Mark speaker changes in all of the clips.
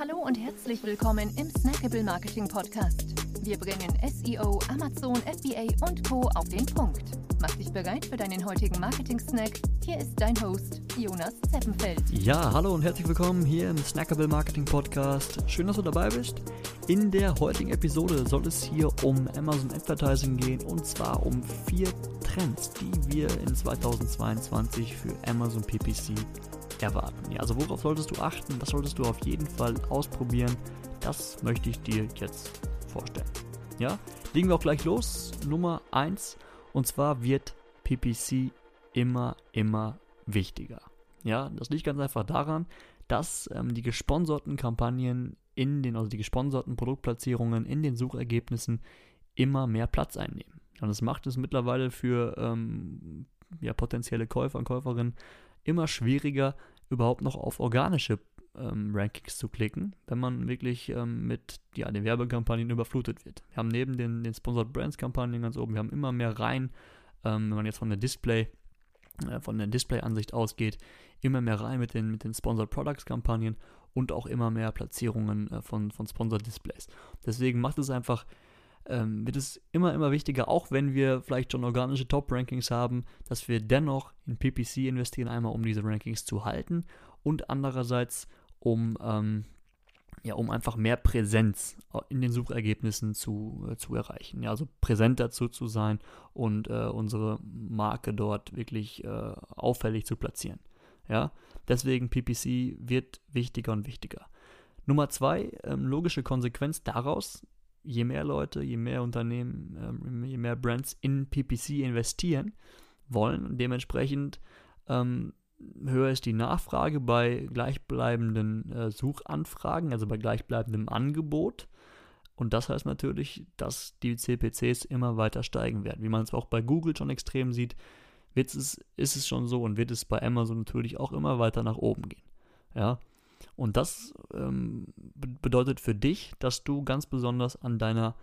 Speaker 1: Hallo und herzlich willkommen im Snackable Marketing Podcast. Wir bringen SEO, Amazon, FBA und Co. auf den Punkt. Mach dich bereit für deinen heutigen Marketing-Snack. Hier ist dein Host, Jonas Zeppenfeld.
Speaker 2: Ja, hallo und herzlich willkommen hier im Snackable Marketing Podcast. Schön, dass du dabei bist. In der heutigen Episode soll es hier um Amazon Advertising gehen und zwar um vier Trends, die wir in 2022 für Amazon PPC erwarten. Ja, also worauf solltest du achten? Was solltest du auf jeden Fall ausprobieren? Das möchte ich dir jetzt vorstellen. Ja, legen wir auch gleich los. Nummer 1 und zwar wird PPC immer, immer wichtiger. Ja, das liegt ganz einfach daran, dass ähm, die gesponserten Kampagnen in den, also die gesponserten Produktplatzierungen in den Suchergebnissen immer mehr Platz einnehmen. Und das macht es mittlerweile für ähm, ja, potenzielle Käufer und Käuferinnen immer schwieriger, überhaupt noch auf organische ähm, Rankings zu klicken, wenn man wirklich ähm, mit ja, den Werbekampagnen überflutet wird. Wir haben neben den, den Sponsored Brands Kampagnen ganz oben, wir haben immer mehr rein, ähm, wenn man jetzt von der Display, äh, von der Display-Ansicht ausgeht, immer mehr rein mit den, mit den Sponsored Products Kampagnen und auch immer mehr Platzierungen äh, von, von Sponsored Displays. Deswegen macht es einfach ähm, wird es immer, immer wichtiger, auch wenn wir vielleicht schon organische Top-Rankings haben, dass wir dennoch in PPC investieren, einmal um diese Rankings zu halten und andererseits um, ähm, ja, um einfach mehr Präsenz in den Suchergebnissen zu, äh, zu erreichen. Ja, also präsent dazu zu sein und äh, unsere Marke dort wirklich äh, auffällig zu platzieren. Ja, deswegen PPC wird wichtiger und wichtiger. Nummer zwei, ähm, logische Konsequenz daraus, je mehr Leute, je mehr Unternehmen, ähm, je mehr Brands in PPC investieren wollen dementsprechend ähm, höher ist die Nachfrage bei gleichbleibenden äh, Suchanfragen, also bei gleichbleibendem Angebot. Und das heißt natürlich, dass die CPCs immer weiter steigen werden. Wie man es auch bei Google schon extrem sieht, wird es, ist es schon so und wird es bei Amazon natürlich auch immer weiter nach oben gehen. Ja, und das ähm, bedeutet für dich, dass du ganz besonders an deiner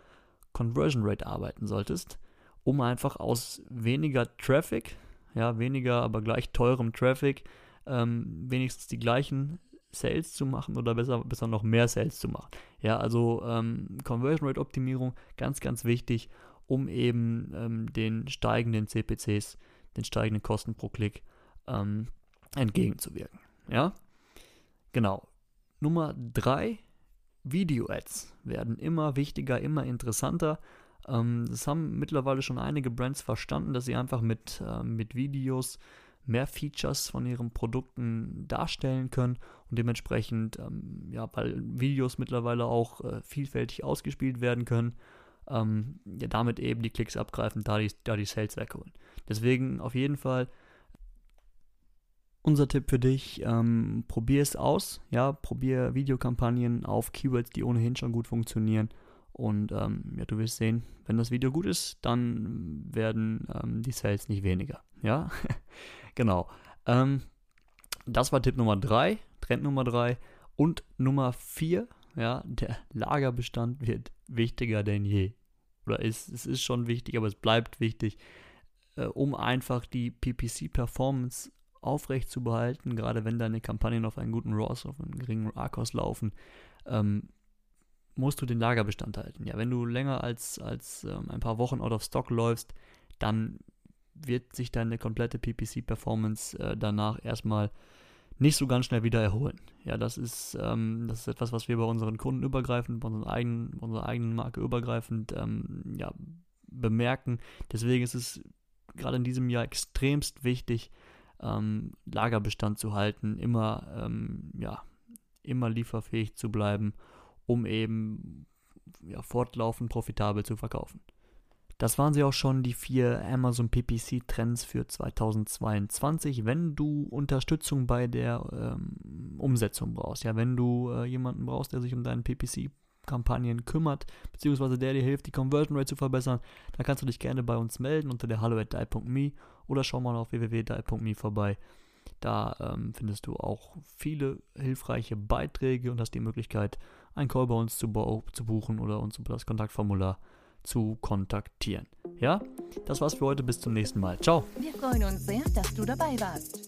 Speaker 2: Conversion Rate arbeiten solltest, um einfach aus weniger Traffic, ja, weniger, aber gleich teurem Traffic, ähm, wenigstens die gleichen Sales zu machen oder besser, besser noch mehr Sales zu machen. Ja, also ähm, Conversion Rate Optimierung, ganz, ganz wichtig, um eben ähm, den steigenden CPCs, den steigenden Kosten pro Klick ähm, entgegenzuwirken. Ja, Genau. Nummer drei, Video-Ads werden immer wichtiger, immer interessanter. Ähm, das haben mittlerweile schon einige Brands verstanden, dass sie einfach mit, äh, mit Videos mehr Features von ihren Produkten darstellen können und dementsprechend, ähm, ja, weil Videos mittlerweile auch äh, vielfältig ausgespielt werden können, ähm, ja, damit eben die Klicks abgreifen, da die, da die Sales wegholen. Deswegen auf jeden Fall unser Tipp für dich, ähm, probier es aus, ja, probier Videokampagnen auf Keywords, die ohnehin schon gut funktionieren und ähm, ja, du wirst sehen, wenn das Video gut ist, dann werden ähm, die Sales nicht weniger, ja, genau. Ähm, das war Tipp Nummer 3, Trend Nummer 3 und Nummer 4, ja, der Lagerbestand wird wichtiger denn je. Oder ist, es ist schon wichtig, aber es bleibt wichtig, äh, um einfach die PPC-Performance aufrecht zu behalten, gerade wenn deine Kampagnen auf einen guten ROAS, auf einen geringen ARCOS laufen, ähm, musst du den Lagerbestand halten. Ja, wenn du länger als, als ähm, ein paar Wochen out of stock läufst, dann wird sich deine komplette PPC-Performance äh, danach erstmal nicht so ganz schnell wieder erholen. Ja, das ist, ähm, das ist etwas, was wir bei unseren Kunden übergreifend, bei unseren eigenen, unserer eigenen Marke übergreifend ähm, ja, bemerken. Deswegen ist es gerade in diesem Jahr extremst wichtig, ähm, Lagerbestand zu halten, immer, ähm, ja, immer lieferfähig zu bleiben, um eben ja, fortlaufend profitabel zu verkaufen. Das waren sie auch schon, die vier Amazon PPC Trends für 2022. Wenn du Unterstützung bei der ähm, Umsetzung brauchst, ja, wenn du äh, jemanden brauchst, der sich um deinen PPC Kampagnen kümmert, beziehungsweise der dir hilft, die Conversion Rate zu verbessern, dann kannst du dich gerne bei uns melden unter der hallo oder schau mal auf www.die.me vorbei. Da ähm, findest du auch viele hilfreiche Beiträge und hast die Möglichkeit, einen Call bei uns zu, zu buchen oder uns über das Kontaktformular zu kontaktieren. Ja, das war's für heute. Bis zum nächsten Mal. Ciao.
Speaker 1: Wir freuen uns sehr, dass du dabei warst.